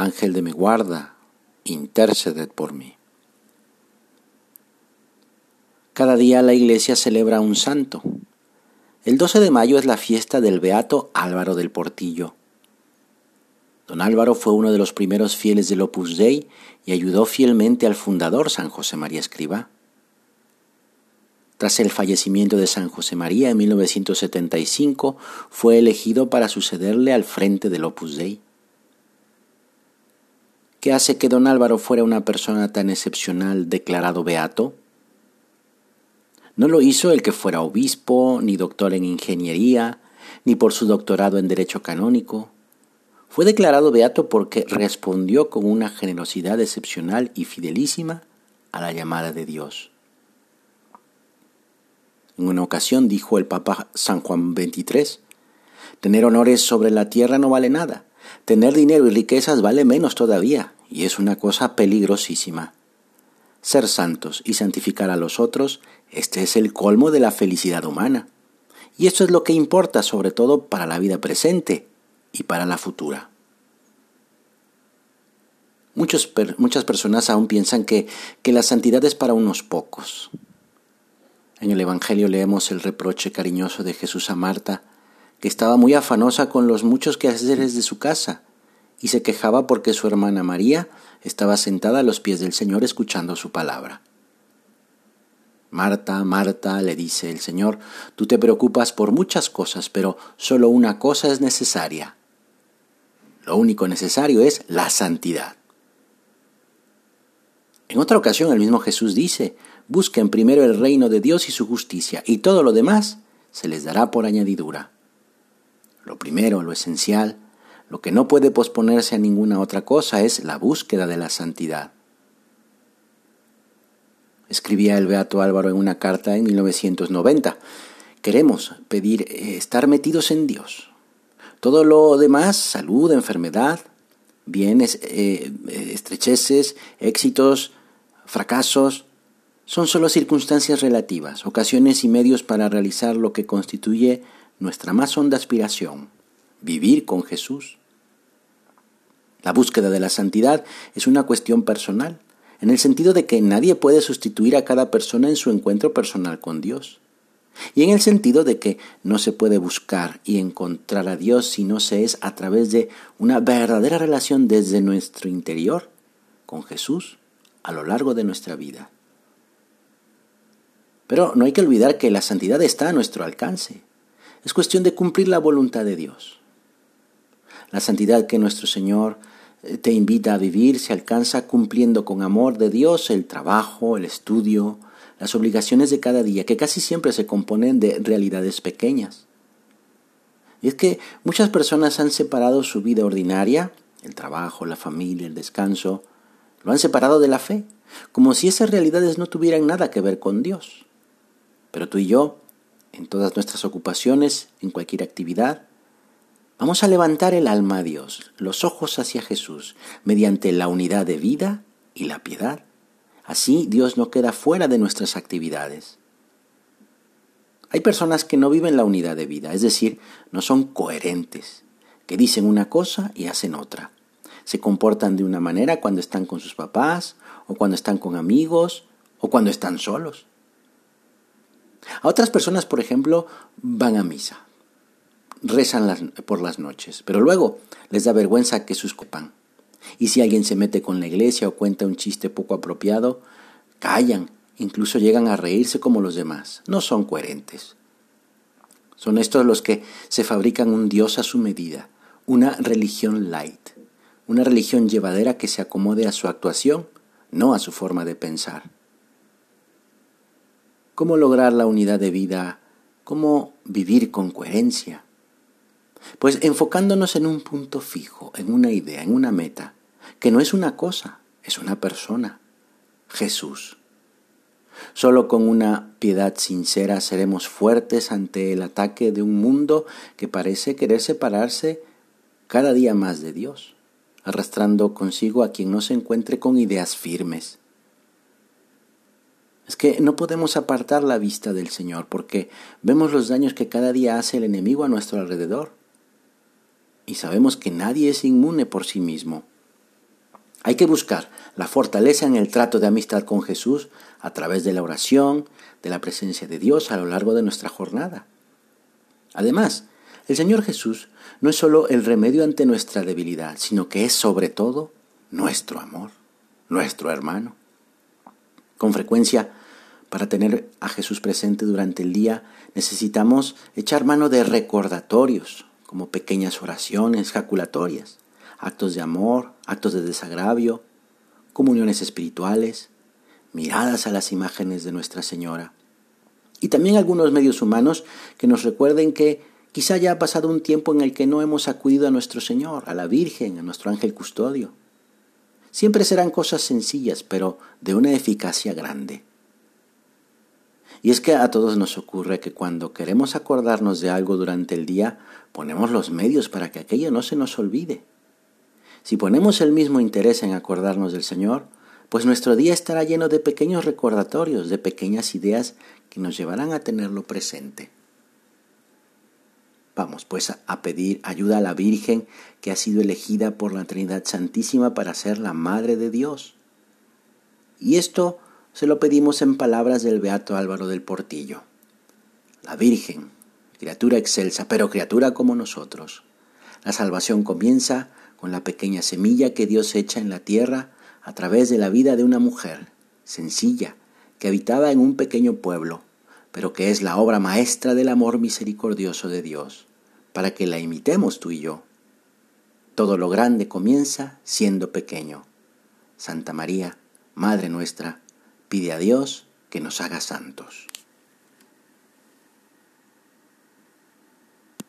Ángel de mi guarda, interceded por mí. Cada día la iglesia celebra un santo. El 12 de mayo es la fiesta del beato Álvaro del Portillo. Don Álvaro fue uno de los primeros fieles del Opus Dei y ayudó fielmente al fundador San José María Escribá. Tras el fallecimiento de San José María en 1975, fue elegido para sucederle al frente del Opus Dei. ¿Qué hace que don Álvaro fuera una persona tan excepcional declarado beato? No lo hizo el que fuera obispo, ni doctor en ingeniería, ni por su doctorado en derecho canónico. Fue declarado beato porque respondió con una generosidad excepcional y fidelísima a la llamada de Dios. En una ocasión dijo el Papa San Juan XXIII, tener honores sobre la tierra no vale nada, Tener dinero y riquezas vale menos todavía, y es una cosa peligrosísima. Ser santos y santificar a los otros, este es el colmo de la felicidad humana. Y esto es lo que importa sobre todo para la vida presente y para la futura. muchas personas aún piensan que, que la santidad es para unos pocos. En el Evangelio leemos el reproche cariñoso de Jesús a Marta, que estaba muy afanosa con los muchos quehaceres de su casa, y se quejaba porque su hermana María estaba sentada a los pies del Señor escuchando su palabra. Marta, Marta, le dice el Señor, tú te preocupas por muchas cosas, pero solo una cosa es necesaria. Lo único necesario es la santidad. En otra ocasión el mismo Jesús dice, busquen primero el reino de Dios y su justicia, y todo lo demás se les dará por añadidura. Lo primero, lo esencial, lo que no puede posponerse a ninguna otra cosa es la búsqueda de la santidad. Escribía el Beato Álvaro en una carta en 1990. Queremos pedir eh, estar metidos en Dios. Todo lo demás, salud, enfermedad, bienes, eh, estrecheces, éxitos, fracasos, son solo circunstancias relativas, ocasiones y medios para realizar lo que constituye nuestra más honda aspiración, vivir con Jesús. La búsqueda de la santidad es una cuestión personal, en el sentido de que nadie puede sustituir a cada persona en su encuentro personal con Dios. Y en el sentido de que no se puede buscar y encontrar a Dios si no se es a través de una verdadera relación desde nuestro interior con Jesús a lo largo de nuestra vida. Pero no hay que olvidar que la santidad está a nuestro alcance. Es cuestión de cumplir la voluntad de Dios. La santidad que nuestro Señor eh, te invita a vivir se alcanza cumpliendo con amor de Dios el trabajo, el estudio, las obligaciones de cada día, que casi siempre se componen de realidades pequeñas. Y es que muchas personas han separado su vida ordinaria, el trabajo, la familia, el descanso, lo han separado de la fe, como si esas realidades no tuvieran nada que ver con Dios. Pero tú y yo en todas nuestras ocupaciones, en cualquier actividad. Vamos a levantar el alma a Dios, los ojos hacia Jesús, mediante la unidad de vida y la piedad. Así Dios no queda fuera de nuestras actividades. Hay personas que no viven la unidad de vida, es decir, no son coherentes, que dicen una cosa y hacen otra. Se comportan de una manera cuando están con sus papás, o cuando están con amigos, o cuando están solos. A otras personas, por ejemplo, van a misa, rezan por las noches, pero luego les da vergüenza que sus copan. Y si alguien se mete con la iglesia o cuenta un chiste poco apropiado, callan, incluso llegan a reírse como los demás. No son coherentes. Son estos los que se fabrican un Dios a su medida, una religión light, una religión llevadera que se acomode a su actuación, no a su forma de pensar cómo lograr la unidad de vida, cómo vivir con coherencia. Pues enfocándonos en un punto fijo, en una idea, en una meta, que no es una cosa, es una persona, Jesús. Solo con una piedad sincera seremos fuertes ante el ataque de un mundo que parece querer separarse cada día más de Dios, arrastrando consigo a quien no se encuentre con ideas firmes. Es que no podemos apartar la vista del Señor porque vemos los daños que cada día hace el enemigo a nuestro alrededor. Y sabemos que nadie es inmune por sí mismo. Hay que buscar la fortaleza en el trato de amistad con Jesús a través de la oración, de la presencia de Dios a lo largo de nuestra jornada. Además, el Señor Jesús no es solo el remedio ante nuestra debilidad, sino que es sobre todo nuestro amor, nuestro hermano. Con frecuencia, para tener a Jesús presente durante el día, necesitamos echar mano de recordatorios, como pequeñas oraciones jaculatorias, actos de amor, actos de desagravio, comuniones espirituales, miradas a las imágenes de Nuestra Señora. Y también algunos medios humanos que nos recuerden que quizá ya ha pasado un tiempo en el que no hemos acudido a nuestro Señor, a la Virgen, a nuestro ángel custodio. Siempre serán cosas sencillas, pero de una eficacia grande. Y es que a todos nos ocurre que cuando queremos acordarnos de algo durante el día, ponemos los medios para que aquello no se nos olvide. Si ponemos el mismo interés en acordarnos del Señor, pues nuestro día estará lleno de pequeños recordatorios, de pequeñas ideas que nos llevarán a tenerlo presente. Vamos pues a pedir ayuda a la Virgen que ha sido elegida por la Trinidad Santísima para ser la Madre de Dios. Y esto se lo pedimos en palabras del Beato Álvaro del Portillo. La Virgen, criatura excelsa, pero criatura como nosotros. La salvación comienza con la pequeña semilla que Dios echa en la tierra a través de la vida de una mujer sencilla que habitaba en un pequeño pueblo, pero que es la obra maestra del amor misericordioso de Dios, para que la imitemos tú y yo. Todo lo grande comienza siendo pequeño. Santa María, Madre nuestra, pide a Dios que nos haga santos.